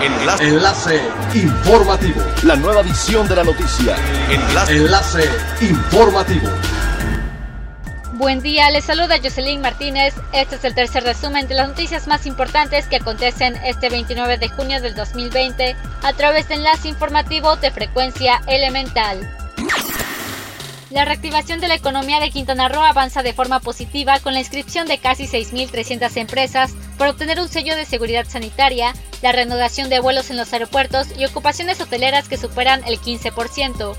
Enlace. Enlace informativo. La nueva edición de la noticia. Enlace. Enlace informativo. Buen día, les saluda Jocelyn Martínez. Este es el tercer resumen de las noticias más importantes que acontecen este 29 de junio del 2020 a través de enlace informativo de frecuencia elemental. La reactivación de la economía de Quintana Roo avanza de forma positiva con la inscripción de casi 6.300 empresas para obtener un sello de seguridad sanitaria, la reanudación de vuelos en los aeropuertos y ocupaciones hoteleras que superan el 15%.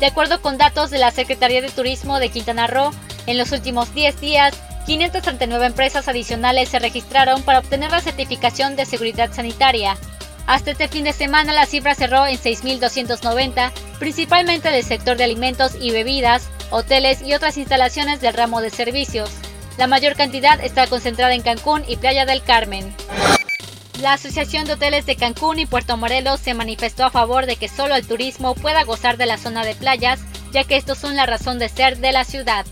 De acuerdo con datos de la Secretaría de Turismo de Quintana Roo, en los últimos 10 días, 539 empresas adicionales se registraron para obtener la certificación de seguridad sanitaria. Hasta este fin de semana la cifra cerró en 6.290, principalmente del sector de alimentos y bebidas, hoteles y otras instalaciones del ramo de servicios. La mayor cantidad está concentrada en Cancún y Playa del Carmen. La Asociación de Hoteles de Cancún y Puerto Morelos se manifestó a favor de que solo el turismo pueda gozar de la zona de playas, ya que estos son la razón de ser de la ciudad.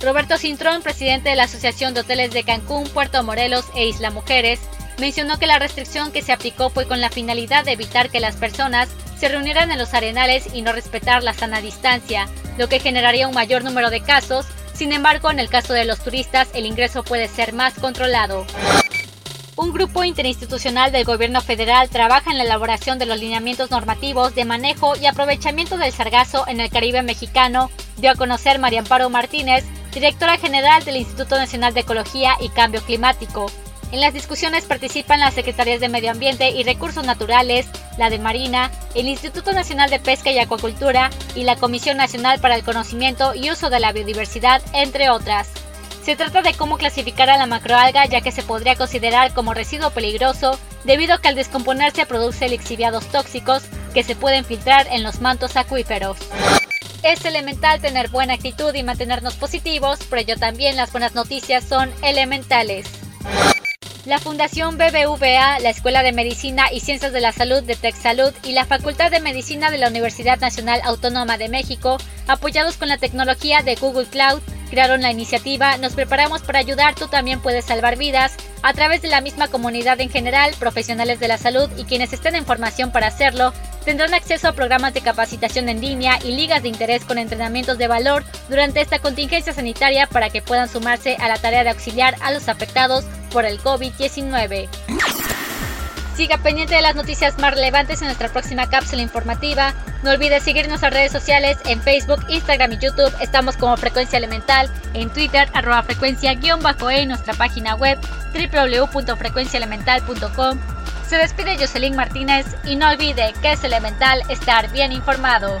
Roberto Cintrón, presidente de la Asociación de Hoteles de Cancún, Puerto Morelos e Isla Mujeres, mencionó que la restricción que se aplicó fue con la finalidad de evitar que las personas se reunieran en los arenales y no respetar la sana distancia, lo que generaría un mayor número de casos. Sin embargo, en el caso de los turistas, el ingreso puede ser más controlado. Un grupo interinstitucional del gobierno federal trabaja en la elaboración de los lineamientos normativos de manejo y aprovechamiento del sargazo en el Caribe mexicano, dio a conocer María Amparo Martínez, directora general del Instituto Nacional de Ecología y Cambio Climático. En las discusiones participan las Secretarías de Medio Ambiente y Recursos Naturales, la de Marina, el Instituto Nacional de Pesca y Acuacultura y la Comisión Nacional para el Conocimiento y Uso de la Biodiversidad, entre otras. Se trata de cómo clasificar a la macroalga ya que se podría considerar como residuo peligroso debido a que al descomponerse produce lixiviados tóxicos que se pueden filtrar en los mantos acuíferos. Es elemental tener buena actitud y mantenernos positivos, pero ello también las buenas noticias son elementales. La Fundación BBVA, la Escuela de Medicina y Ciencias de la Salud de TechSalud y la Facultad de Medicina de la Universidad Nacional Autónoma de México, apoyados con la tecnología de Google Cloud, crearon la iniciativa Nos preparamos para ayudar, tú también puedes salvar vidas, a través de la misma comunidad en general, profesionales de la salud y quienes estén en formación para hacerlo, tendrán acceso a programas de capacitación en línea y ligas de interés con entrenamientos de valor durante esta contingencia sanitaria para que puedan sumarse a la tarea de auxiliar a los afectados por el COVID-19. Siga pendiente de las noticias más relevantes en nuestra próxima cápsula informativa. No olvide seguirnos en redes sociales en Facebook, Instagram y YouTube. Estamos como Frecuencia Elemental, en Twitter, arroba frecuencia-e y nuestra página web www.frecuenciaelemental.com. Se despide Jocelyn Martínez y no olvide que es elemental estar bien informado.